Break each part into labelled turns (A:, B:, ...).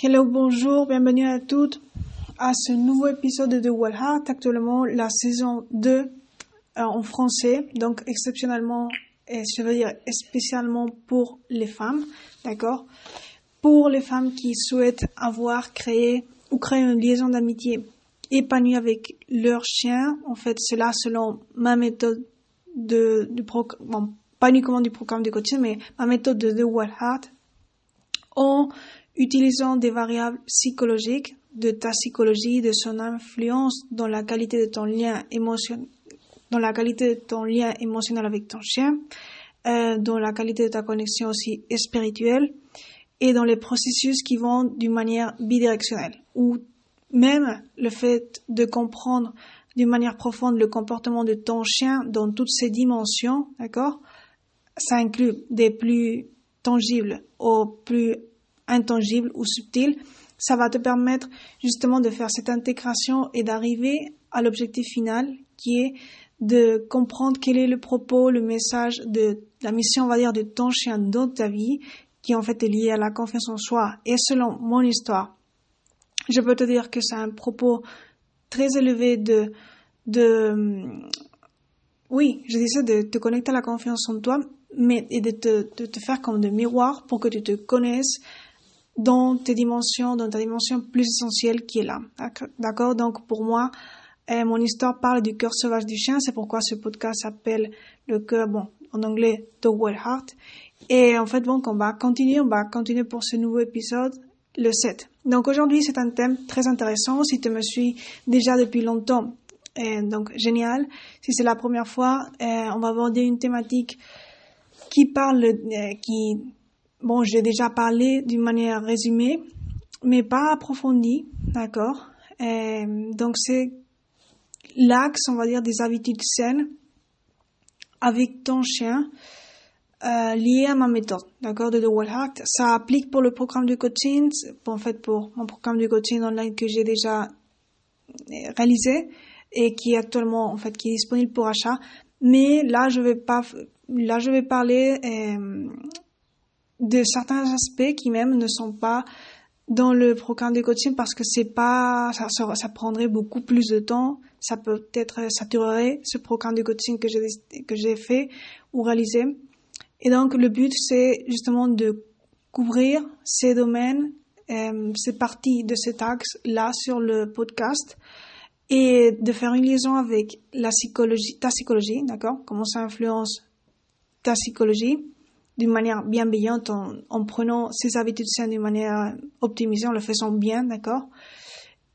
A: Hello, bonjour, bienvenue à toutes à ce nouveau épisode de Well Heart, actuellement la saison 2 euh, en français, donc exceptionnellement, et je veux dire spécialement pour les femmes, d'accord? Pour les femmes qui souhaitent avoir créé ou créer une liaison d'amitié épanouie avec leur chien, en fait, cela selon ma méthode de, du programme, bon, pas uniquement du programme de coaching, mais ma méthode de The Well Heart, utilisant des variables psychologiques de ta psychologie, de son influence dans la qualité de ton lien émotionnel, dans la qualité de ton lien émotionnel avec ton chien, euh, dans la qualité de ta connexion aussi spirituelle et dans les processus qui vont d'une manière bidirectionnelle ou même le fait de comprendre d'une manière profonde le comportement de ton chien dans toutes ses dimensions, d'accord? Ça inclut des plus tangibles aux plus intangible ou subtil, ça va te permettre justement de faire cette intégration et d'arriver à l'objectif final qui est de comprendre quel est le propos, le message de la mission, on va dire, de ton chien dans ta vie, qui en fait est lié à la confiance en soi. Et selon mon histoire, je peux te dire que c'est un propos très élevé de, de, oui, je disais de te connecter à la confiance en toi, mais et de te, de te faire comme de miroir pour que tu te connaisses, dans tes dimensions, dans ta dimension plus essentielle qui est là. D'accord? Donc pour moi, euh, mon histoire parle du cœur sauvage du chien. C'est pourquoi ce podcast s'appelle le cœur, bon, en anglais, The Well Heart. Et en fait, bon, on va continuer, on va continuer pour ce nouveau épisode, le 7. Donc aujourd'hui, c'est un thème très intéressant. Si tu me suis déjà depuis longtemps, euh, donc génial. Si c'est la première fois, euh, on va aborder une thématique qui parle, qui Bon, j'ai déjà parlé d'une manière résumée, mais pas approfondie, d'accord? Euh, Donc c'est l'axe, on va dire, des habitudes saines avec ton chien euh, lié à ma méthode, d'accord, de The Wall Heart. Ça applique pour le programme de coaching, en fait pour mon programme de coaching online que j'ai déjà euh, réalisé et qui est actuellement en fait qui est disponible pour achat. Mais là, je vais pas, là, je vais parler euh, de certains aspects qui même ne sont pas dans le programme de coaching parce que c'est pas ça, ça, prendrait beaucoup plus de temps. Ça peut être saturerait ce programme de coaching que j'ai que j'ai fait ou réalisé. Et donc le but c'est justement de couvrir ces domaines euh, ces parties de cet axe là sur le podcast et de faire une liaison avec la psychologie ta psychologie d'accord? Comment ça influence ta psychologie? D'une manière bienveillante en, en, prenant ses habitudes saines d'une manière optimisée, en le faisant bien, d'accord?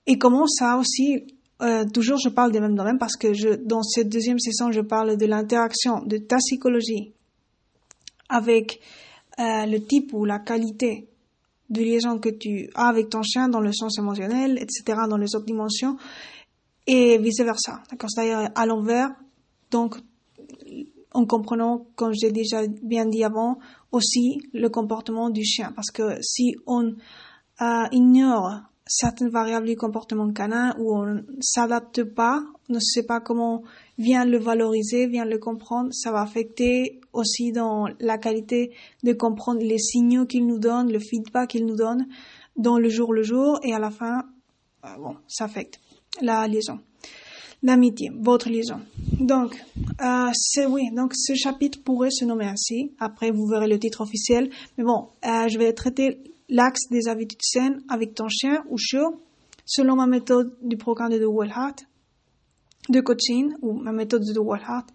A: Et comment ça aussi, euh, toujours je parle des mêmes domaines parce que je, dans cette deuxième session, je parle de l'interaction de ta psychologie avec euh, le type ou la qualité de liaison que tu as avec ton chien dans le sens émotionnel, etc., dans les autres dimensions, et vice-versa, d'accord? C'est-à-dire à l'envers, donc en comprenant, comme j'ai déjà bien dit avant, aussi le comportement du chien. Parce que si on euh, ignore certaines variables du comportement canin ou on s'adapte pas, ne sait pas comment vient le valoriser, vient le comprendre, ça va affecter aussi dans la qualité de comprendre les signaux qu'il nous donne, le feedback qu'il nous donne dans le jour le jour et à la fin, euh, bon, ça affecte la liaison l'amitié, votre liaison. Donc, euh, oui, donc ce chapitre pourrait se nommer ainsi. Après, vous verrez le titre officiel. Mais bon, euh, je vais traiter l'axe des habitudes saines avec ton chien ou chiot, selon ma méthode du programme de The Well Heart, de coaching ou ma méthode de The Well Heart.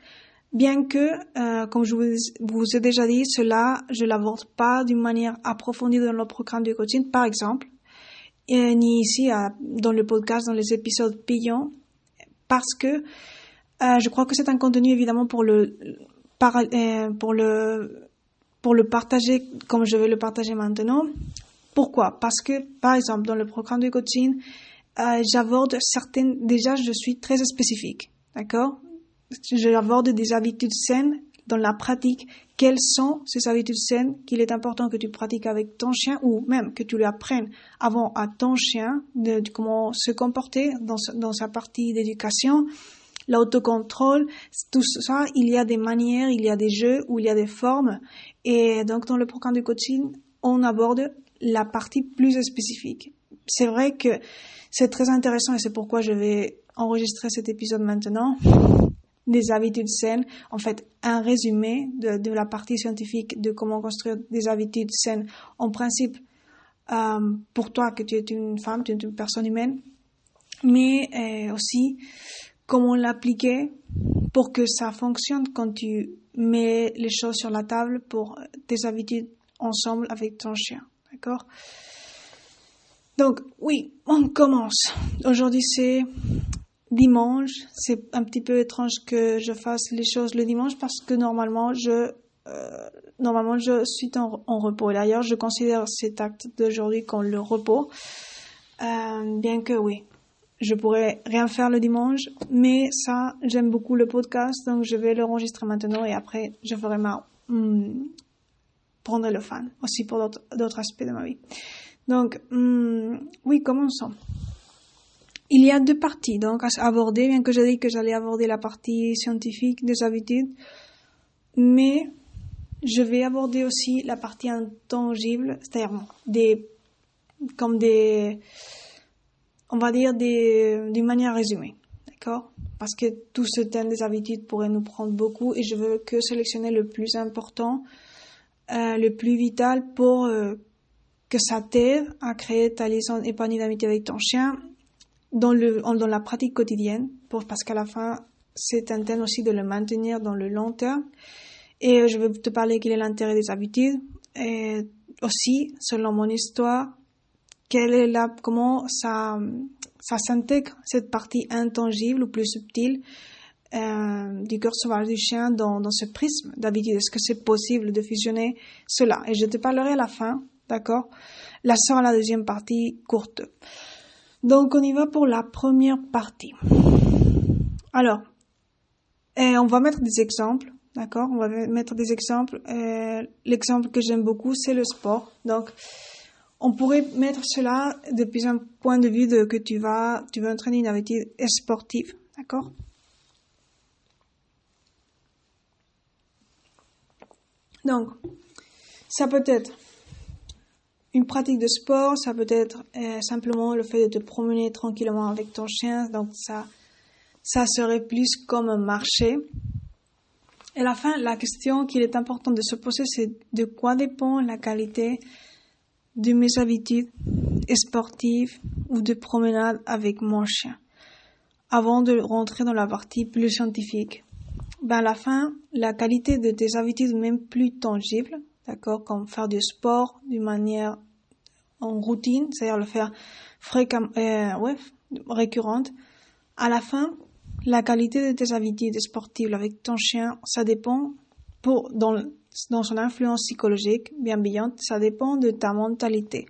A: Bien que, euh, comme je vous, vous ai déjà dit, cela, je l'aborde pas d'une manière approfondie dans le programme de coaching, par exemple, et ni ici dans le podcast, dans les épisodes payants parce que euh, je crois que c'est un contenu évidemment pour le euh, pour le pour le partager comme je vais le partager maintenant. Pourquoi? Parce que par exemple dans le programme de coaching, euh, j'aborde certaines déjà je suis très spécifique, d'accord? J'aborde des habitudes saines dans la pratique, quelles sont ces habitudes saines qu'il est important que tu pratiques avec ton chien ou même que tu lui apprennes avant à ton chien de, comment se comporter dans, dans sa partie d'éducation, l'autocontrôle, tout ça, il y a des manières, il y a des jeux où il y a des formes. Et donc dans le programme de coaching, on aborde la partie plus spécifique. C'est vrai que c'est très intéressant et c'est pourquoi je vais enregistrer cet épisode maintenant des habitudes saines, en fait un résumé de, la partie scientifique de comment construire des habitudes saines en principe euh, pour toi que tu es une femme, tu es une personne humaine, mais euh, aussi comment l'appliquer pour que ça fonctionne quand tu mets les choses sur la table pour tes habitudes ensemble avec ton chien. D'accord? Donc oui, on commence. Aujourd'hui c'est dimanche. C'est un petit peu étrange que je fasse les choses le dimanche parce que normalement je euh, normalement je suis en, repos. D'ailleurs, je considère cet acte d'aujourd'hui comme le repos, euh, bien que oui, je pourrais rien faire le dimanche, mais ça, j'aime beaucoup le podcast, donc je vais l'enregistrer maintenant et après, je ferai ma hmm, prendre le fan aussi pour d'autres aspects de ma vie. Donc, hmm, oui, commençons. Il y a deux parties donc à aborder, bien que j'ai dit que j'allais aborder la partie scientifique des habitudes, mais je vais aborder aussi la partie intangible, c'est-à-dire des, comme des, on va dire des, d'une manière résumée, d'accord? Parce que tout ce thème des habitudes pourrait nous prendre beaucoup et je veux que sélectionner le plus important, euh, le plus vital pour euh, que ça t'aide à créer ta liaison épanouie d'amitié avec ton chien dans, le, dans la pratique quotidienne, pour, parce qu'à la fin, c'est un thème aussi de le maintenir dans le long terme. Et je vais te parler quel est l'intérêt des habitudes. Et aussi, selon mon histoire, quelle est la, comment ça, ça s'intègre, cette partie intangible ou plus subtile euh, du cœur sauvage du chien dans, dans ce prisme d'habitude. Est-ce que c'est possible de fusionner cela? Et je te parlerai à la fin, d'accord? La sort la deuxième partie courte. Donc on y va pour la première partie. Alors, et on va mettre des exemples, d'accord? On va mettre des exemples. L'exemple que j'aime beaucoup, c'est le sport. Donc, on pourrait mettre cela depuis un point de vue de que tu vas, tu veux entraîner une habitude sportive, d'accord? Donc, ça peut être une pratique de sport, ça peut être euh, simplement le fait de te promener tranquillement avec ton chien, donc ça, ça serait plus comme un marché. Et la fin, la question qu'il est important de se poser, c'est de quoi dépend la qualité de mes habitudes sportives ou de promenade avec mon chien. Avant de rentrer dans la partie plus scientifique, ben à la fin, la qualité de tes habitudes même plus tangibles, d'accord, comme faire du sport d'une manière en routine, c'est-à-dire le faire fréquemment, euh, ouais, récurrente. À la fin, la qualité de tes habitudes sportives avec ton chien, ça dépend pour, dans, dans son influence psychologique bienveillante, ça dépend de ta mentalité.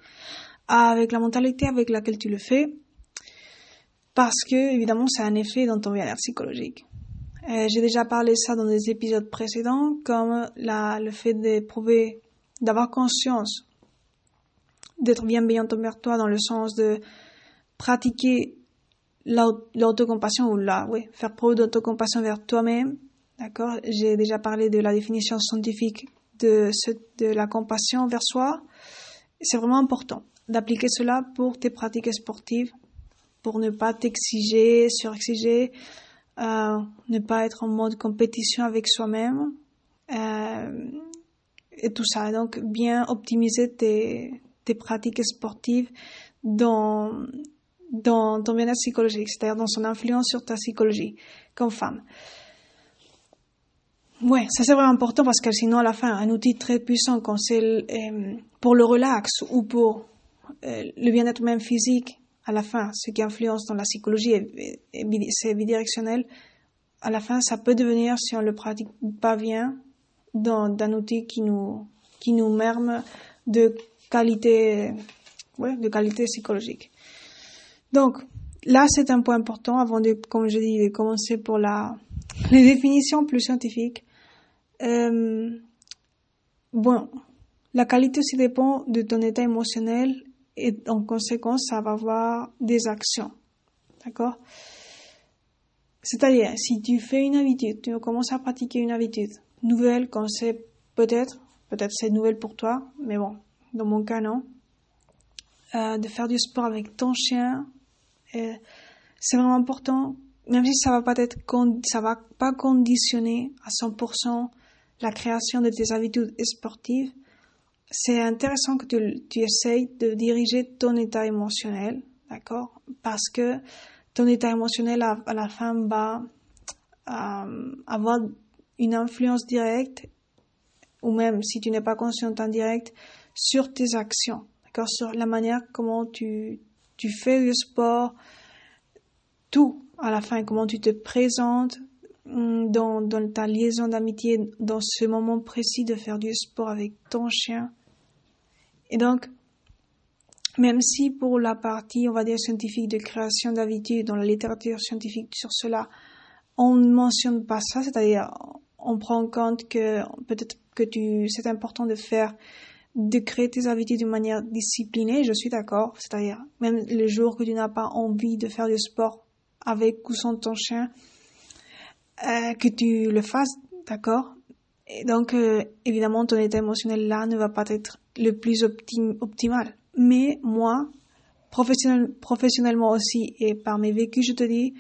A: Avec la mentalité avec laquelle tu le fais, parce que, évidemment, ça a un effet dans ton bien-être psychologique. Euh, J'ai déjà parlé ça dans des épisodes précédents, comme le fait d'éprouver, d'avoir conscience d'être bienveillante envers toi dans le sens de pratiquer l'autocompassion ou la, oui, faire preuve d'autocompassion vers toi-même. D'accord? J'ai déjà parlé de la définition scientifique de, de la compassion vers soi. C'est vraiment important d'appliquer cela pour tes pratiques sportives, pour ne pas t'exiger, surexiger, euh, ne pas être en mode compétition avec soi-même, euh, et tout ça. Donc, bien optimiser tes, tes pratiques sportives dans, dans ton bien-être psychologique, c'est-à-dire dans son influence sur ta psychologie comme femme. Ouais, ça c'est vraiment important parce que sinon à la fin, un outil très puissant comme c'est euh, pour le relax ou pour euh, le bien-être même physique, à la fin, ce qui influence dans la psychologie, c'est bidirectionnel. À la fin, ça peut devenir, si on le pratique pas bien, d'un outil qui nous, qui nous merme de qualité, de qualité psychologique. Donc, là, c'est un point important avant de, comme je dis, de commencer pour la, les définitions plus scientifiques. Euh, bon, la qualité aussi dépend de ton état émotionnel et en conséquence, ça va avoir des actions. D'accord? C'est-à-dire, si tu fais une habitude, tu commences à pratiquer une habitude nouvelle, c'est peut-être, peut-être c'est nouvelle pour toi, mais bon, dans mon cas, non. euh, de faire du sport avec ton chien. C'est vraiment important, même si ça va pas être, ça va pas conditionner à 100% la création de tes habitudes sportives. C'est intéressant que tu, tu essayes de diriger ton état émotionnel, d'accord? Parce que ton état émotionnel à, la fin va euh, avoir une influence directe, ou même si tu n'es pas conscient en direct, sur tes actions, d'accord, sur la manière comment tu, tu fais le sport, tout à la fin, comment tu te présentes hum, dans, dans ta liaison d'amitié, dans ce moment précis de faire du sport avec ton chien. Et donc, même si pour la partie, on va dire, scientifique de création d'habitudes, dans la littérature scientifique sur cela, on ne mentionne pas ça, c'est-à-dire on prend en compte que peut-être que tu, c'est important de faire, de créer tes habitudes de manière disciplinée, je suis d'accord, c'est-à-dire même le jour que tu n'as pas envie de faire du sport avec ou sans ton chien, euh, que tu le fasses, d'accord Et donc, euh, évidemment, ton état émotionnel là ne va pas être le plus optimal mais moi, professionnellement aussi et par mes vécus, je te dis,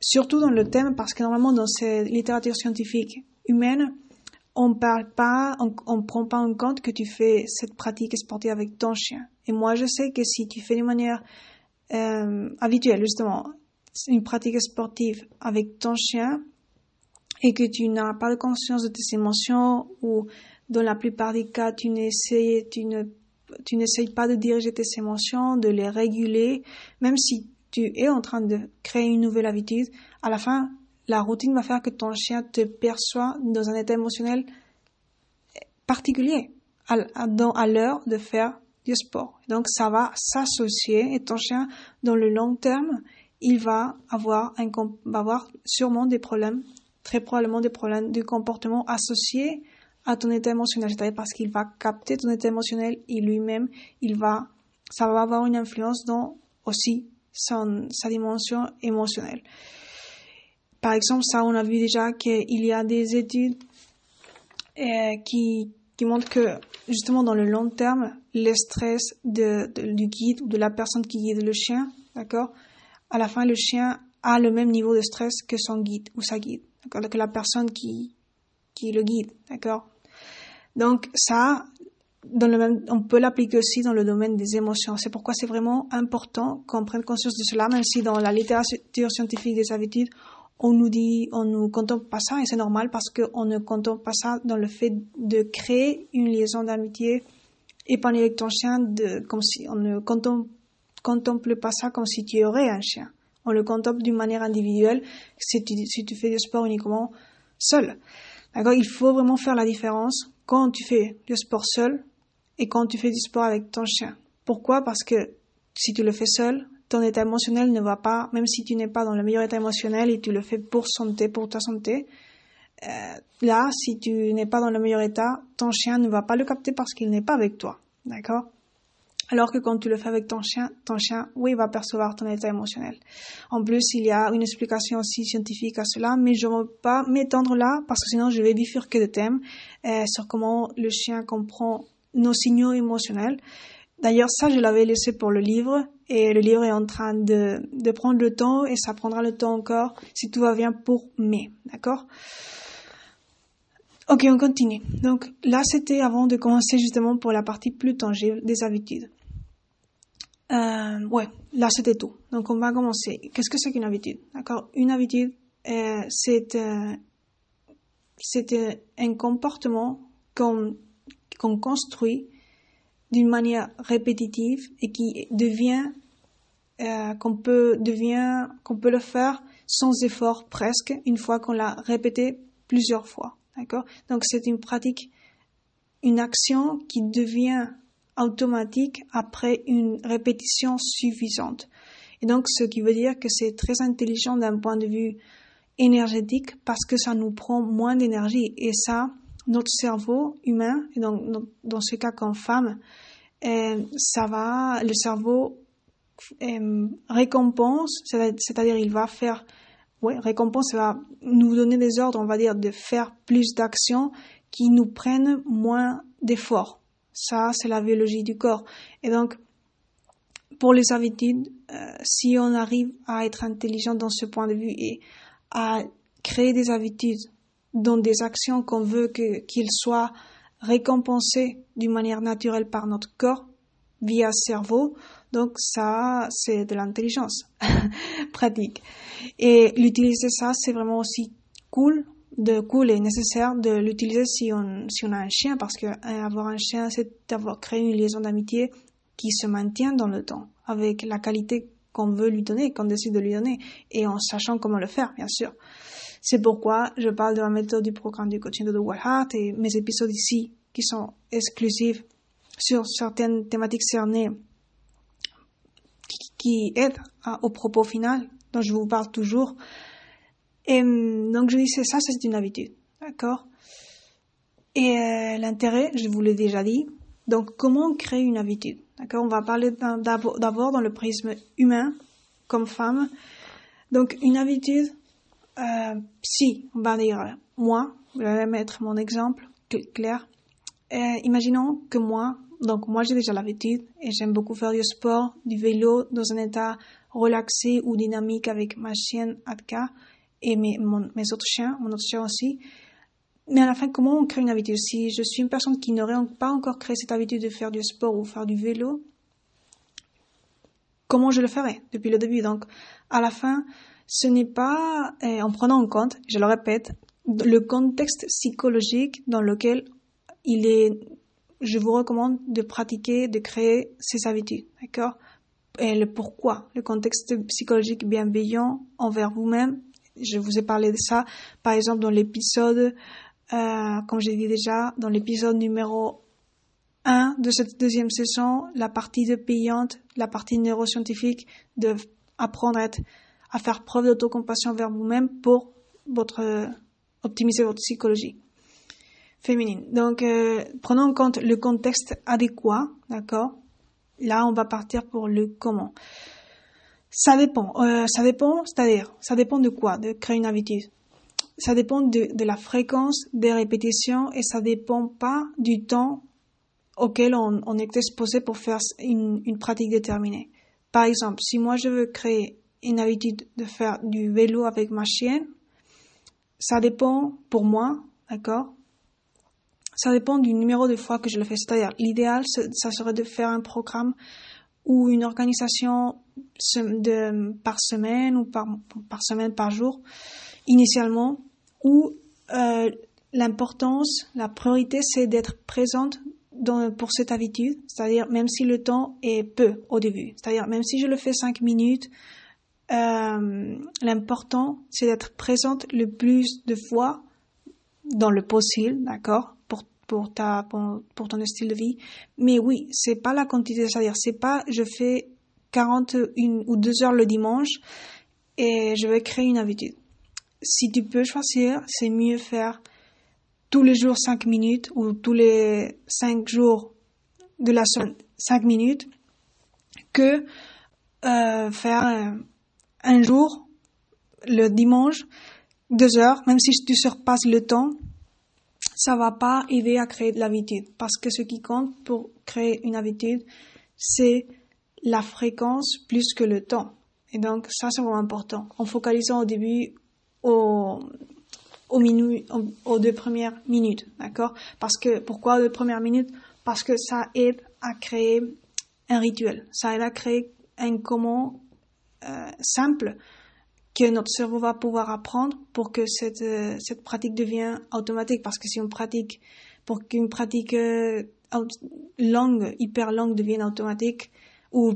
A: surtout dans le thème, parce que normalement dans cette littérature scientifique humaine, on parle pas, on, on prend pas en compte que tu fais cette pratique sportive avec ton chien. Et moi, je sais que si tu fais de manière euh, habituelle, justement, une pratique sportive avec ton chien et que tu n'as pas de conscience de tes émotions ou dans la plupart des cas, tu n'essayes, pas de diriger tes émotions, de les réguler, même si tu es en train de créer une nouvelle habitude, à la fin, la routine va faire que ton chien te perçoit dans un état émotionnel particulier à, l'heure de faire du sport. Donc ça va s'associer et ton chien, dans le long terme, il va avoir, va avoir sûrement des problèmes, très probablement des problèmes de comportement associés à ton état émotionnel, c'est-à-dire parce qu'il va capter ton état émotionnel et lui-même, il va, ça va avoir une influence dans aussi son, sa dimension émotionnelle. Par exemple, ça, on a vu déjà qu'il y a des études euh, qui, qui montrent que justement dans le long terme, le stress de, du guide ou de la personne qui guide le chien, d'accord, à la fin, le chien a le même niveau de stress que son guide ou sa guide, d'accord, que la personne qui, qui le guide, d'accord. Donc ça, dans le même, on peut l'appliquer aussi dans le domaine des émotions. C'est pourquoi c'est vraiment important qu'on prenne conscience de cela, même si dans la littérature scientifique des habitudes, on nous dit, on ne contemple pas ça, et c'est normal parce qu'on ne contemple pas ça dans le fait de créer une liaison d'amitié épanouie avec ton chien, de, comme si on ne contemple, contemple pas ça comme si tu aurais un chien. On le contemple d'une manière individuelle si tu, fais du sport uniquement seul. D'accord? Il faut vraiment faire la différence quand tu fais du sport seul et quand tu fais du sport avec ton chien. Pourquoi? Parce que si tu le fais seul, ton état émotionnel ne va pas, même si tu n'es pas dans le meilleur état émotionnel et tu le fais pour santé, pour ta santé, euh, là, si tu n'es pas dans le meilleur état, ton chien ne va pas le capter parce qu'il n'est pas avec toi. D'accord? Alors que quand tu le fais avec ton chien, ton chien, oui, va percevoir ton état émotionnel. En plus, il y a une explication aussi scientifique à cela, mais je ne veux pas m'étendre là parce que sinon je vais bifurquer de thème euh, sur comment le chien comprend nos signaux émotionnels. D'ailleurs, ça, je l'avais laissé pour le livre et le livre est en train de, de prendre le temps et ça prendra le temps encore si tout va bien pour mai. D'accord? Ok, on continue. Donc là, c'était avant de commencer justement pour la partie plus tangible des habitudes. Euh, ouais, là c'était tout. Donc on va commencer. Qu'est-ce que c'est qu'une habitude? D'accord Une habitude, euh, c'est euh, c'est un comportement qu'on qu'on construit d'une manière répétitive et qui devient euh, qu'on peut devient qu'on peut le faire sans effort presque une fois qu'on l'a répété plusieurs fois. D'accord? Donc c'est une pratique, une action qui devient automatique après une répétition suffisante. Et donc ce qui veut dire que c'est très intelligent d'un point de vue énergétique parce que ça nous prend moins d'énergie. Et ça, notre cerveau humain, et dans, dans ce cas comme femme, euh, ça va, le cerveau euh, récompense, c'est-à-dire il va faire ouais, récompense, ça va nous donner des ordres, on va dire, de faire plus d'actions qui nous prennent moins d'efforts. Ça, c'est la biologie du corps. Et donc, pour les habitudes, euh, si on arrive à être intelligent dans ce point de vue et à créer des habitudes dans des actions qu'on veut qu'ils soient récompensés d'une manière naturelle par notre corps via cerveau, donc ça, c'est de l'intelligence pratique. Et l'utiliser ça, c'est vraiment aussi cool, de cool et nécessaire de l'utiliser si on, si on a un chien, parce que hein, avoir un chien, c'est d'avoir créé une liaison d'amitié qui se maintient dans le temps, avec la qualité qu'on veut lui donner, qu'on décide de lui donner, et en sachant comment le faire, bien sûr. C'est pourquoi je parle de la méthode du programme du coaching de The Wild Heart et mes épisodes ici, qui sont exclusifs sur certaines thématiques cernées, qui, aident au propos final dont je vous parle toujours. Et donc je disais ça, c'est une habitude, d'accord? Et euh, l'intérêt, je vous l'ai déjà dit. Donc comment créer une habitude D'accord? On va parler d'abord dans le prisme humain, comme femme. Donc, une habitude, euh, si, on va dire, moi, je vais mettre mon exemple clair. Euh, imaginons que moi, donc moi j'ai déjà l'habitude et j'aime beaucoup faire du sport, du vélo dans un état relaxé ou dynamique avec ma chienne Atka et mes, autres chiens, mon autre chien aussi. Mais à la fin, comment on crée une habitude? Si je suis une personne qui n'aurait pas encore créé cette habitude de faire du sport ou faire du vélo, comment je le ferai depuis le début? Donc, à la fin, ce n'est pas eh, en prenant en compte, je le répète, le contexte psychologique dans lequel il est, je vous recommande de pratiquer, de créer ces habitudes, d'accord? Et le pourquoi, le contexte psychologique bienveillant envers vous-même. Je vous ai parlé de ça, par exemple, dans l'épisode euh, comme j'ai dit déjà, dans l'épisode numéro 1 de cette deuxième saison, la partie de payante, la partie neuroscientifique, de apprendre à, être, à faire preuve d'autocompassion vers vous-même pour votre, optimiser votre psychologie féminine. Donc, euh, prenons en compte le contexte adéquat, d'accord? Là, on va partir pour le comment. Ça dépend. Euh, ça dépend, c'est-à-dire, ça dépend de quoi De créer une habitude ça dépend de, la fréquence des répétitions et ça dépend pas du temps auquel on, on est exposé pour faire une, une, pratique déterminée. Par exemple, si moi je veux créer une habitude de faire du vélo avec ma chienne, ça dépend pour moi, d'accord? Ça dépend du numéro de fois que je le fais. C'est-à-dire, l'idéal, ça serait de faire un programme ou une organisation de, par semaine ou par, semaine, par jour, initialement, où euh, l'importance, la priorité, c'est d'être présente dans, pour cette habitude, c'est-à-dire même si le temps est peu au début, c'est-à-dire même si je le fais cinq minutes, euh, l'important, c'est d'être présente le plus de fois dans le possible, d'accord, pour ta pour, pour, ton style de vie. Mais oui, c'est pas la quantité, c'est-à-dire c'est pas je fais 41 ou 2 heures le dimanche et je vais créer une habitude si tu peux choisir, c'est mieux faire tous les jours 5 minutes ou tous les 5 jours de la semaine 5 minutes que euh, faire euh, un jour le dimanche 2 heures, même si tu surpasses le temps, ça va pas aider à créer de l'habitude parce que ce qui compte pour créer une habitude, c'est la fréquence plus que le temps. Et donc, ça, c'est vraiment important. En focalisant au début aux, aux, aux deux premières minutes, d'accord? Parce que, pourquoi deux premières minutes? Parce que ça aide à créer un rituel, ça aide à créer un comment euh, simple que notre cerveau va pouvoir apprendre pour que cette, euh, cette pratique devienne automatique. Parce que si on pratique, pour qu'une pratique euh, longue, hyper longue devienne automatique ou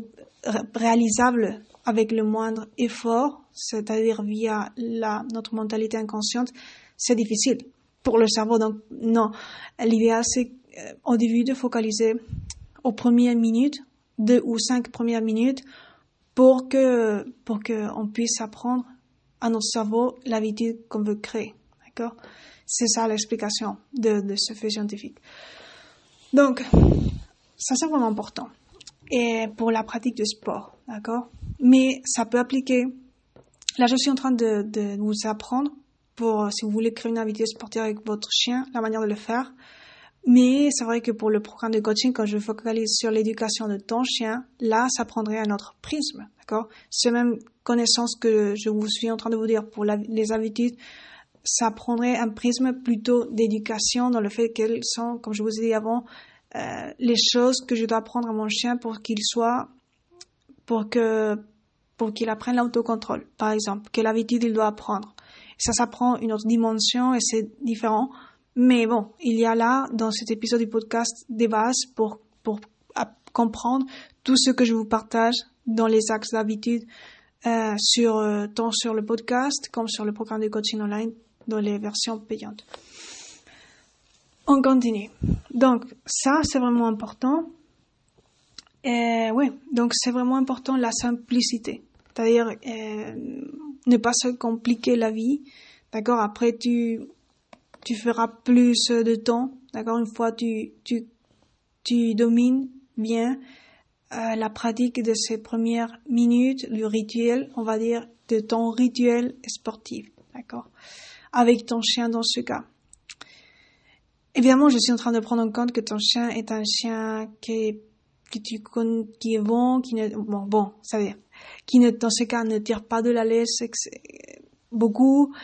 A: réalisable avec le moindre effort, c'est-à-dire via la, notre mentalité inconsciente, c'est difficile pour le cerveau. Donc, non. L'idéal, c'est euh, au début de focaliser aux premières minutes, deux ou cinq premières minutes, pour que, pour que on puisse apprendre à notre cerveau l'habitude qu'on veut créer. D'accord? C'est ça l'explication de, de ce fait scientifique. Donc, ça c'est vraiment important. Et pour la pratique de sport, d'accord? Mais ça peut appliquer Là, je suis en train de, de vous apprendre pour, si vous voulez créer une habitude sportive avec votre chien, la manière de le faire. Mais c'est vrai que pour le programme de coaching, quand je focalise sur l'éducation de ton chien, là, ça prendrait un autre prisme, d'accord? C'est même connaissance que je vous suis en train de vous dire pour les habitudes, ça prendrait un prisme plutôt d'éducation dans le fait qu'elles sont, comme je vous ai dit avant, euh, les choses que je dois apprendre à mon chien pour qu'il soit, pour que, pour qu'il apprenne l'autocontrôle, par exemple, quelle habitude il doit apprendre. Ça, ça prend une autre dimension et c'est différent. Mais bon, il y a là, dans cet épisode du podcast, des bases pour, pour comprendre tout ce que je vous partage dans les axes d'habitude, euh, sur, euh, tant sur le podcast comme sur le programme de coaching online dans les versions payantes. On continue. Donc, ça, c'est vraiment important. Et oui, donc c'est vraiment important la simplicité. C'est-à-dire euh, ne pas se compliquer la vie. D'accord Après, tu, tu feras plus de temps. D'accord Une fois tu, tu, tu domines bien euh, la pratique de ces premières minutes, le rituel, on va dire, de ton rituel sportif. D'accord Avec ton chien dans ce cas. Évidemment, je suis en train de prendre en compte que ton chien est un chien qui tu qui est bon, qui ne, bon, bon, ça veut dire, qui ne, dans ce cas, ne tire pas de la laisse beaucoup.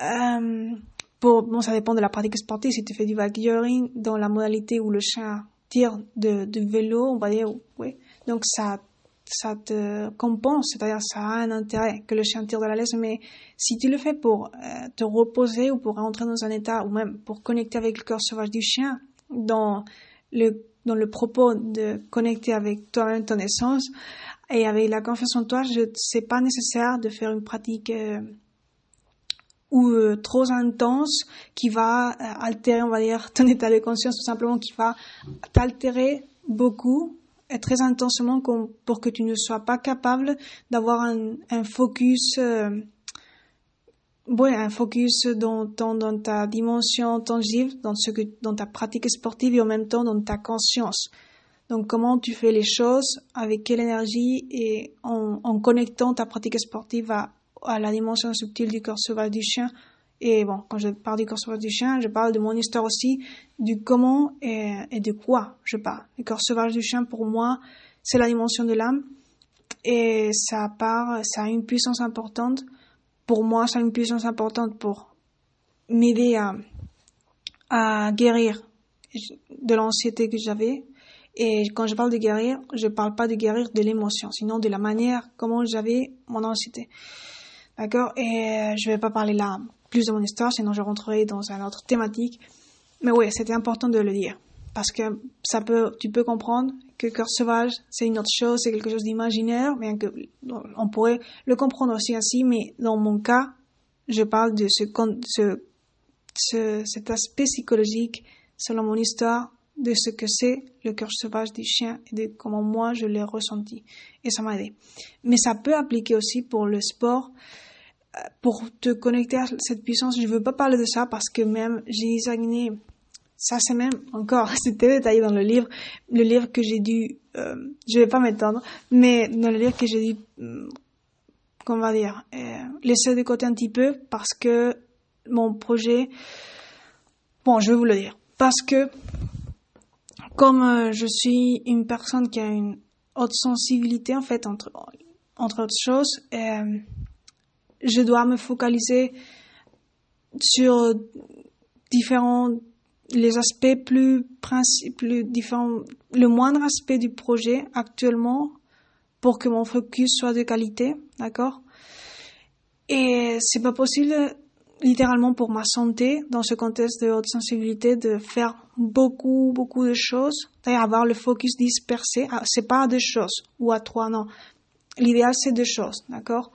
A: Euh, pour, bon, ça dépend de la pratique sportive. Si tu fais du vagueering dans la modalité où le chien tire de, de vélo, on va dire, oui. Donc ça, ça te compense, c'est-à-dire ça a un intérêt que le chien tire de la laisse, mais si tu le fais pour euh, te reposer ou pour rentrer dans un état ou même pour connecter avec le cœur sauvage du chien, dans le dans le propos de connecter avec toi-même ton essence et avec la confiance en toi, je c'est pas nécessaire de faire une pratique euh, ou euh, trop intense qui va euh, altérer, on va dire, ton état de conscience, tout simplement qui va t'altérer beaucoup et très intensément pour que tu ne sois pas capable d'avoir un, un, focus, euh, ouais, un focus dans, dans, dans, ta dimension tangible, dans ce que, dans ta pratique sportive et en même temps dans ta conscience. Donc, comment tu fais les choses, avec quelle énergie et en, en connectant ta pratique sportive à, à la dimension subtile du corps sauvage du chien. Et bon, quand je parle du corps sauvage du chien, je parle de mon histoire aussi, du comment et, de quoi je parle. Le corps sauvage du chien, pour moi, c'est la dimension de l'âme. Et ça part, ça a une puissance importante. Pour moi, ça a une puissance importante pour m'aider à, à guérir de l'anxiété que j'avais. Et quand je parle de guérir, je parle pas de guérir de l'émotion, sinon de la manière comment j'avais mon anxiété. D'accord? Et euh, je vais pas parler là plus de mon histoire, sinon je rentrerai dans une autre thématique. Mais oui, c'était important de le dire. Parce que ça peut, tu peux comprendre que cœur sauvage, c'est une autre chose, c'est quelque chose d'imaginaire, bien que on pourrait le comprendre aussi ainsi, mais dans mon cas, je parle de ce, ce cet aspect psychologique, selon mon histoire, de ce que c'est le cœur sauvage du chien et de comment moi je l'ai ressenti. Et ça m'a aidé. Mais ça peut appliquer aussi pour le sport pour te connecter à cette puissance, je veux pas parler de ça parce que même j'ai examiné, ça c'est même encore, c'était détaillé dans le livre, le livre que j'ai dû, euh, je vais pas m'étendre, mais dans le livre que j'ai dû, euh, qu'on va dire, euh, laisser de côté un petit peu parce que mon projet, bon, je vais vous le dire, parce que comme euh, je suis une personne qui a une haute sensibilité en fait entre entre autres choses. Je dois me focaliser sur différents les aspects plus plus différents le moindre aspect du projet actuellement pour que mon focus soit de qualité d'accord? Et c'est pas possible littéralement pour ma santé dans ce contexte de haute sensibilité de faire beaucoup beaucoup de choses d'ailleurs avoir le focus dispersé c'est pas deux choses ou à trois non. L'idéal c'est deux choses d'accord?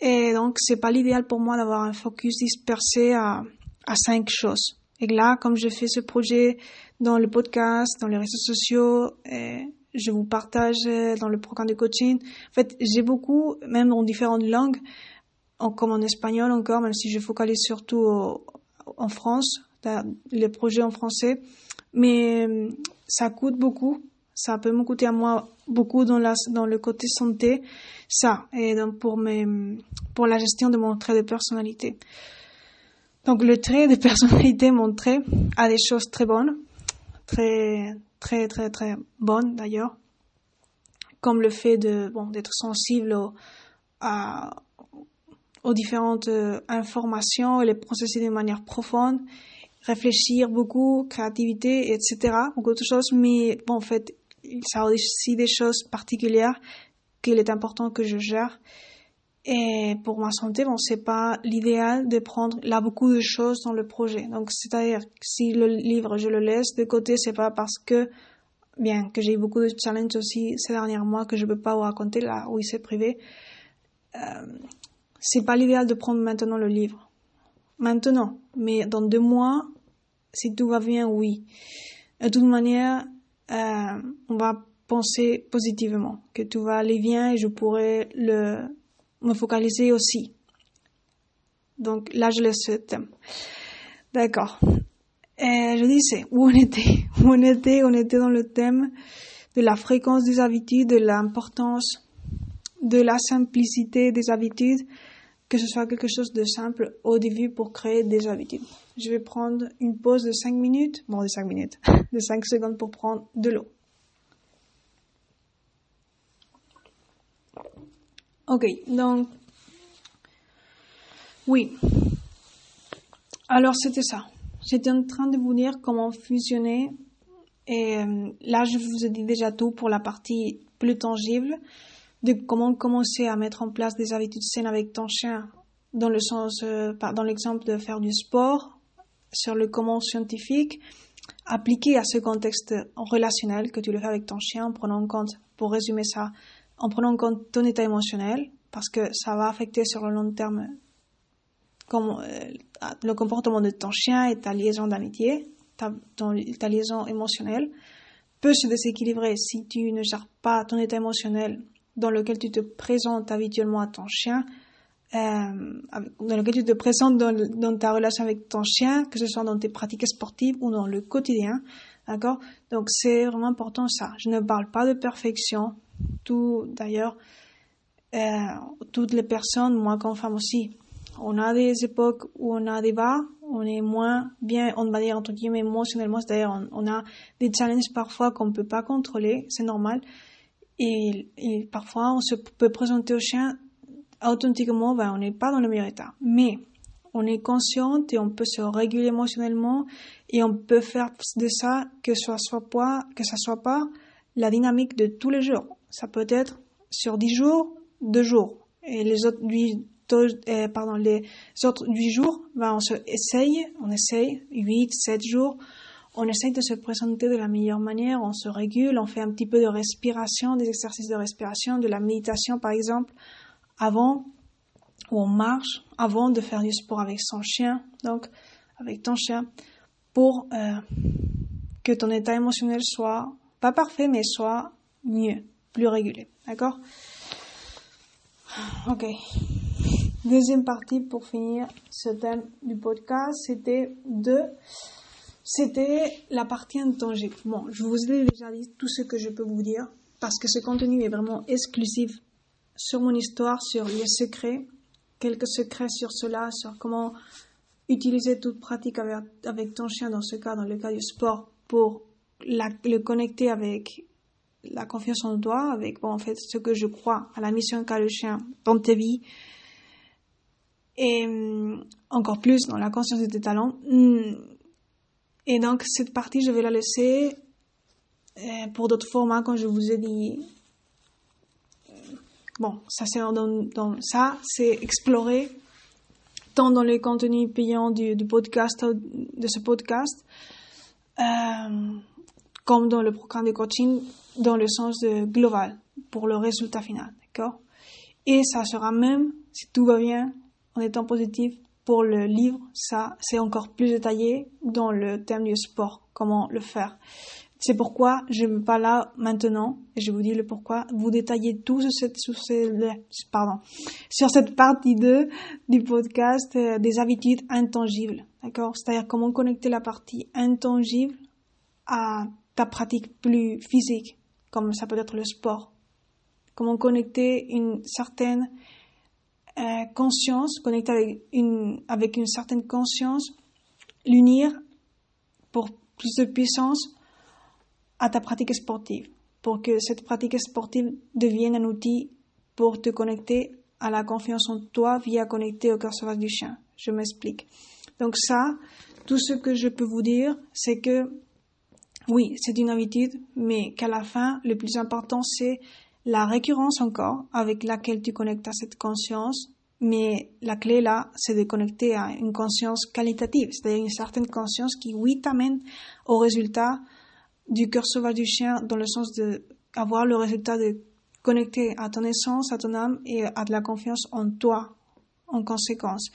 A: Et donc, c'est pas l'idéal pour moi d'avoir un focus dispersé à, à cinq choses. Et là, comme je fais ce projet dans le podcast, dans les réseaux sociaux, je vous partage dans le programme de coaching. En fait, j'ai beaucoup, même en différentes langues, comme en espagnol encore, même si je focalise surtout en France, les projets en français. Mais ça coûte beaucoup. Ça peut me coûter à moi beaucoup dans, la, dans le côté santé ça et donc pour pour la gestion de mon trait de personnalité. Donc le trait de personnalité montré a des choses très bonnes, très très très très bonnes d'ailleurs, comme le fait de bon d'être sensible à, aux différentes euh, informations et les processer de manière profonde, réfléchir beaucoup, créativité, etc. Beaucoup de choses, mais bon, en fait, ça a aussi des choses particulières qu'il est important que je gère. Et pour ma santé, bon, c'est pas l'idéal de prendre là beaucoup de choses dans le projet. Donc, c'est-à-dire, si le livre, je le laisse de côté, c'est pas parce que, bien, que j'ai eu beaucoup de challenges aussi ces derniers mois que je peux pas vous raconter là, oui, c'est privé. Euh, c'est pas l'idéal de prendre maintenant le livre. Maintenant. Mais dans deux mois, si tout va bien, oui. De toute manière, euh, on va penser positivement, que tout va aller bien et je pourrai le, me focaliser aussi. Donc là, je laisse ce thème. D'accord. Et je disais, où on était Où on était On était dans le thème de la fréquence des habitudes, de l'importance de la simplicité des habitudes, que ce soit quelque chose de simple au début pour créer des habitudes. Je vais prendre une pause de 5 minutes, bon de 5 minutes, de 5 secondes pour prendre de l'eau. Ok, donc oui. Alors c'était ça. J'étais en train de vous dire comment fusionner et euh, là je vous ai dit déjà tout pour la partie plus tangible de comment commencer à mettre en place des habitudes saines avec ton chien dans le sens, euh, dans l'exemple de faire du sport, sur le comment scientifique, appliqué à ce contexte relationnel que tu le fais avec ton chien en prenant en compte, pour résumer ça, en prenant en compte ton état émotionnel, parce que ça va affecter sur le long terme comme, euh, le comportement de ton chien et ta liaison d'amitié, ta, liaison émotionnelle peut se déséquilibrer si tu ne gères pas ton état émotionnel dans lequel tu te présentes habituellement à ton chien, euh, dans lequel tu te présentes dans, ta relation avec ton chien, que ce soit dans tes pratiques sportives ou dans le quotidien. D'accord? Donc c'est vraiment important ça. Je ne parle pas de perfection. Tout, d'ailleurs, euh, toutes les personnes, moi comme femme aussi, on a des époques où on a des bas, on est moins bien, on va dire entre guillemets émotionnellement, c'est-à-dire on, a des challenges parfois qu'on ne peut pas contrôler, c'est normal. Et, parfois, on se peut présenter au chien authentiquement, ben, on n'est pas dans le meilleur état. Mais on est consciente et on peut se réguler émotionnellement et on peut faire de ça que ça soit pas, que ça soit pas la dynamique de tous les jours. Ça peut être sur 10 jours, 2 jours. Et les autres 8, euh, pardon, les autres 8 jours, ben, on essaye, on essaye 8, 7 jours on essaye de se présenter de la meilleure manière, on se régule, on fait un petit peu de respiration, des exercices de respiration, de la méditation par exemple, avant, ou on marche, avant de faire du sport avec son chien, donc avec ton chien, pour euh, que ton état émotionnel soit pas parfait, mais soit mieux, plus régulé. D'accord? Ok. Deuxième partie pour finir ce thème du podcast, c'était de c'était la partie intangible. Bon, je vous ai déjà dit tout ce que je peux vous dire parce que ce contenu est vraiment exclusif sur mon histoire, sur les secrets, quelques secrets sur cela, sur comment utiliser toute pratique avec, ton chien dans ce cas, dans le cas du sport, pour le connecter avec la confiance en toi, avec bon, en fait ce que je crois à la mission qu'a le chien dans ta vie, et hum, encore plus dans la conscience de tes talents. Hum, et donc, cette partie, je vais la laisser euh, pour d'autres formats, comme je vous ai dit. Bon, ça c'est dans, ça, c'est explorer tant dans les contenus payants du, podcast, de ce podcast, euh, comme dans le programme de coaching, dans le sens de global, pour le résultat final, d'accord? Et ça sera même, si tout va bien, en étant positif, pour le livre, ça, c'est encore plus détaillé dans le thème du sport, comment le faire. C'est pourquoi je ne vais pas là maintenant, et je vous dis le pourquoi, vous détaillez tout sur cette, sur pardon, sur cette partie 2 du podcast euh, des habitudes intangibles. D'accord? C'est-à-dire comment connecter la partie intangible à ta pratique plus physique, comme ça peut être le sport. Comment connecter une certaine euh, conscience, connecter avec une, avec une certaine conscience, l'unir pour plus de puissance à ta pratique sportive, pour que cette pratique sportive devienne un outil pour te connecter à la confiance en toi via connecter au cœur sauvage du chien. Je m'explique. Donc ça, tout ce que je peux vous dire, c'est que oui, c'est une habitude, mais qu'à la fin, le plus important, c'est la récurrence encore avec laquelle tu connectes à cette conscience. Mais la clé là, c'est de connecter à une conscience qualitative, c'est-à-dire une certaine conscience qui, oui, t'amène au résultat du cœur sauvage du chien dans le sens de avoir le résultat de connecter à ton essence, à ton âme et à de la confiance en toi en conséquence.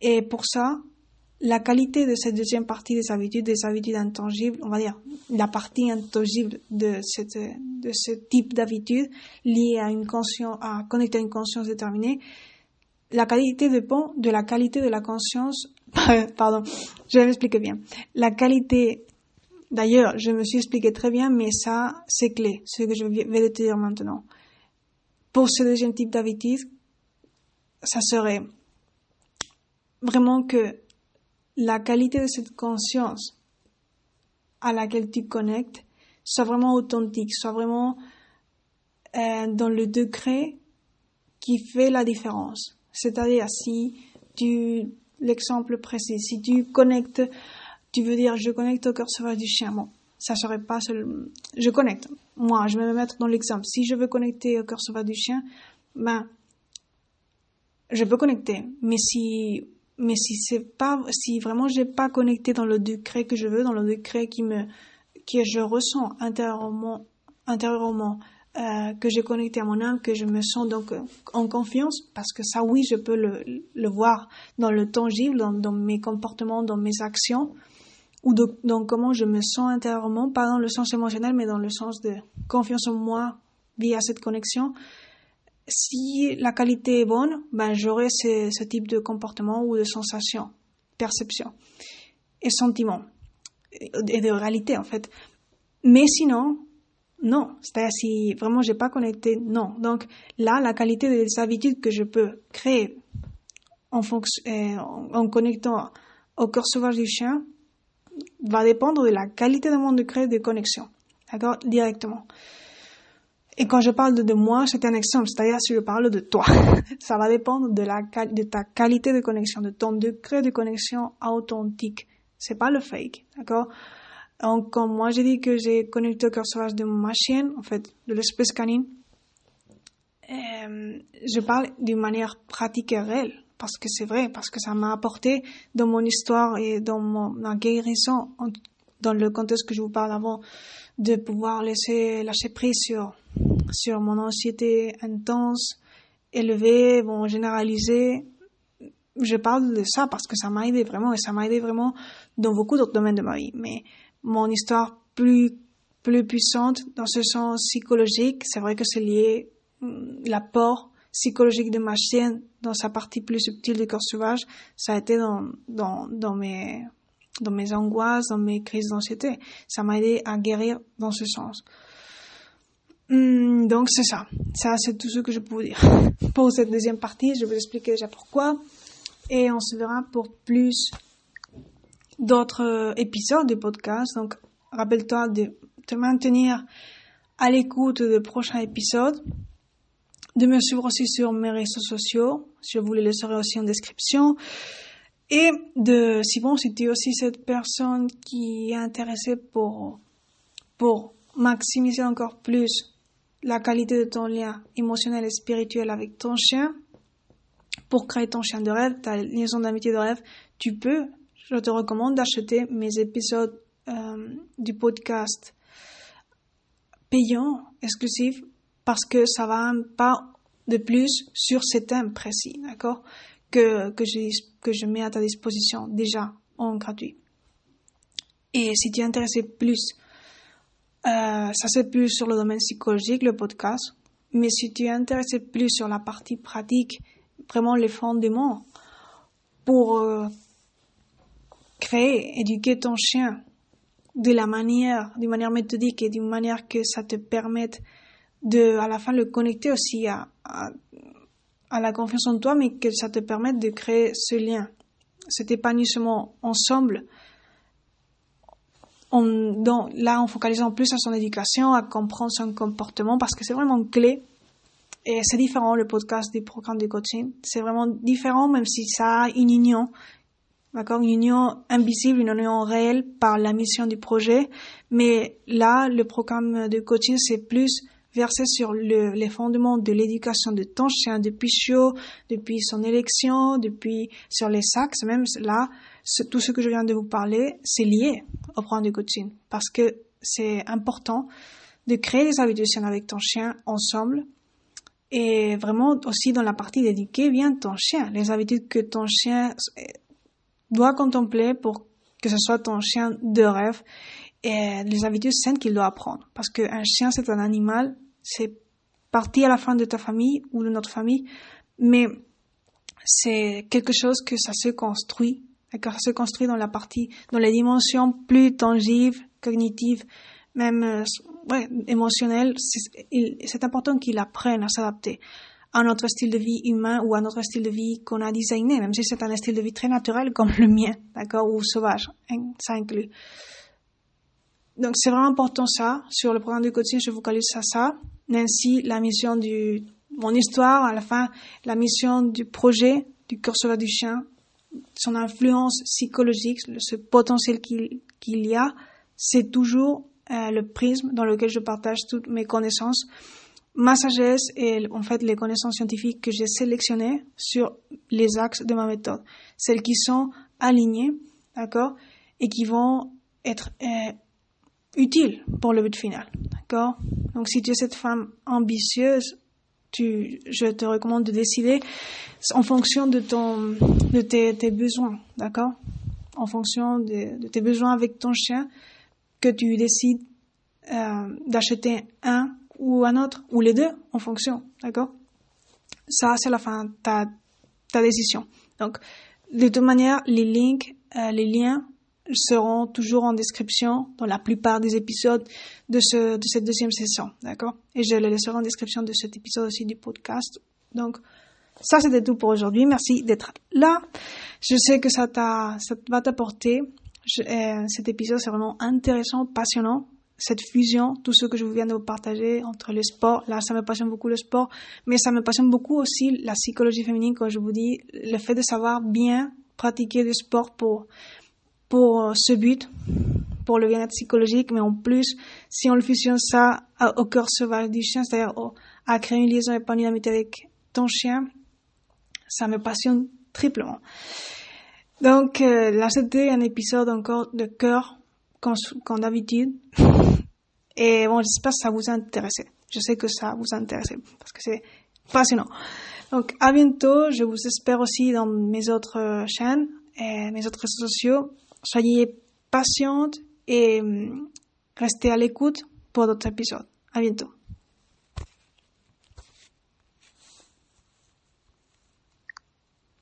A: Et pour ça, la qualité de cette deuxième partie des habitudes, des habitudes intangibles, on va dire la partie intangible de, ce type d'habitude liée à une conscience, à connecter à une conscience déterminée, la qualité dépend de la qualité de la conscience. Pardon, je vais m'expliquer bien. La qualité, d'ailleurs, je me suis expliqué très bien, mais ça, c'est clé, ce que je vais te dire maintenant. Pour ce deuxième type d'habitude, ça serait vraiment que la qualité de cette conscience à laquelle tu connectes soit vraiment authentique, soit vraiment euh, dans le degré qui fait la différence. C'est-à-dire si tu, l'exemple précis, si tu connectes, tu veux dire je connecte au cœur sauvage du chien, bon, ça serait pas seul, je connecte. Moi, je vais me mettre dans l'exemple. Si je veux connecter au cœur sauvage du chien, ben, je peux connecter. Mais si mais si c'est pas, si vraiment j'ai pas connecté dans le degré que je veux, dans le degré qui me, que je ressens intérieurement, intérieurement, euh, que j'ai connecté à mon âme, que je me sens donc euh, en confiance, parce que ça, oui, je peux le, le voir dans le tangible, dans, mes comportements, dans mes actions, ou dans comment je me sens intérieurement, pas dans le sens émotionnel, mais dans le sens de confiance en moi via cette connexion si la qualité est bonne, ben j'aurai ce, type de comportement ou de sensation, perception et sentiment et de réalité en fait. Mais sinon, non. C'est-à-dire si vraiment j'ai pas connecté, non. Donc là, la qualité des habitudes que je peux créer en, euh, connectant au cœur sauvage du chien va dépendre de la qualité de mon degré de connexion. D'accord? Directement. Et quand je parle de, moi, c'est un exemple, c'est-à-dire si je parle de toi, ça va dépendre de, ta qualité de connexion, de ton degré de connexion authentique. C'est pas le fake, d'accord? Donc, quand moi j'ai dit que j'ai connecté au cœur sauvage de ma chienne, en fait, de l'espèce canine, euh, je parle d'une manière pratique et réelle, parce que c'est vrai, parce que ça m'a apporté dans mon histoire et dans ma guérison, dans le contexte que je vous parle avant, de pouvoir laisser lâcher prise sur sur mon anxiété intense, élevée, bon, généralisée. Je parle de ça parce que ça m'a aidé vraiment et ça m'a aidé vraiment dans beaucoup d'autres domaines de ma vie. Mais mon histoire plus, plus puissante dans ce sens psychologique, c'est vrai que c'est lié mm, l'apport psychologique de ma chienne dans sa partie plus subtile du corps sauvage, ça a été dans, dans, dans mes, dans mes angoisses, dans mes crises d'anxiété. Ça m'a aidé à guérir dans ce sens. Hmm, donc c'est ça. Ça, c'est tout ce que je peux vous dire. Pour cette deuxième partie, je vais vous expliquer déjà pourquoi. Et on se verra pour plus d'autres euh, épisodes du podcast. Donc, rappelle-toi de te maintenir à l'écoute de prochains épisodes. De me suivre aussi sur mes réseaux sociaux. Je vous les laisserai aussi en description. Et de, si bon, si tu es aussi cette personne qui est intéressée pour, pour maximiser encore plus la qualité de ton lien émotionnel et spirituel avec ton chien pour créer ton chien de rêve, ta liaison d'amitié de rêve, tu peux, je te recommande d'acheter mes épisodes euh, du podcast payants, exclusifs, parce que ça va pas de plus sur ces thèmes précis, d'accord, que, que, je, que je mets à ta disposition déjà en gratuit. Et si tu es intéressé plus euh, ça c'est plus sur le domaine psychologique, le podcast. Mais si tu es intéressé plus sur la partie pratique, vraiment les fondements, pour euh, créer, éduquer ton chien de la manière, d'une manière méthodique et d'une manière que ça te permette de, à la fin, le connecter aussi à, à la confiance en toi, mais que ça te permette de créer ce lien, cet épanouissement ensemble. On, là, en focalisant plus sur son éducation, à comprendre son comportement, parce que c'est vraiment clé. Et c'est différent, le podcast du programme de coaching. C'est vraiment différent, même si ça a une union. D'accord? Une union invisible, une union réelle par la mission du projet. Mais là, le programme de coaching, c'est plus versé sur le, les fondements de l'éducation de ton chien depuis chaud, depuis son élection, depuis sur les sacs, même là, tout ce que je viens de vous parler, c'est lié au programme de coaching parce que c'est important de créer des habitudes avec ton chien ensemble et vraiment aussi dans la partie d'éduquer bien ton chien, les habitudes que ton chien doit contempler pour que ce soit ton chien de rêve et les habitudes saines qu'il doit apprendre. Parce qu'un chien, c'est un animal, c'est parti à la fin de ta famille ou de notre famille, mais c'est quelque chose que ça se construit, ça se construit dans la partie, dans les dimensions plus tangibles, cognitives, même euh, émotionnelles. C'est important qu'il apprenne à s'adapter à notre style de vie humain ou à notre style de vie qu'on a designé, même si c'est un style de vie très naturel comme le mien, d'accord, ou sauvage, hein, ça inclut. Donc c'est vraiment important ça. Sur le programme de coaching, je focalise à ça. Ainsi, la mission du, mon histoire, à la fin, la mission du projet du curseur du chien, son influence psychologique, ce potentiel qu'il qu'il y a, c'est toujours euh, le prisme dans lequel je partage toutes mes connaissances, ma sagesse et en fait les connaissances scientifiques que j'ai sélectionnées sur les axes de ma méthode, celles qui sont alignées, d'accord, et qui vont être euh, utile pour le but final. D'accord Donc si tu es cette femme ambitieuse, tu, je te recommande de décider en fonction de ton, de tes, tes besoins, d'accord? En fonction de, de, tes besoins avec ton chien, que tu décides euh, d'acheter un ou un autre, ou les deux, en fonction, d'accord? Ça, c'est la fin, ta, ta décision. Donc, de toute manière, les links, euh, les liens seront toujours en description dans la plupart des épisodes de, ce, de cette deuxième session, d'accord? Et je les laisserai en description de cet épisode aussi du podcast. Donc, ça c'était tout pour aujourd'hui. Merci d'être là. Je sais que ça, ça va t'apporter. Euh, cet épisode, c'est vraiment intéressant, passionnant. Cette fusion, tout ce que je viens de vous partager entre le sport, là, ça me passionne beaucoup le sport, mais ça me passionne beaucoup aussi la psychologie féminine, comme je vous dis, le fait de savoir bien pratiquer du sport pour pour euh, ce but, pour le bien-être psychologique, mais en plus, si on le fusionne ça au cœur sauvage du chien, c'est-à-dire à créer une liaison épanouie d'amitié avec ton chien, ça me passionne triplement. Donc euh, là, c'était un épisode encore de cœur, comme, comme d'habitude. Et bon, j'espère que ça vous a intéressé. Je sais que ça vous a intéressé, parce que c'est passionnant. Donc à bientôt, je vous espère aussi dans mes autres euh, chaînes et mes autres réseaux sociaux soyez patiente et hum, restez à l'écoute pour d'autres épisodes. À bientôt.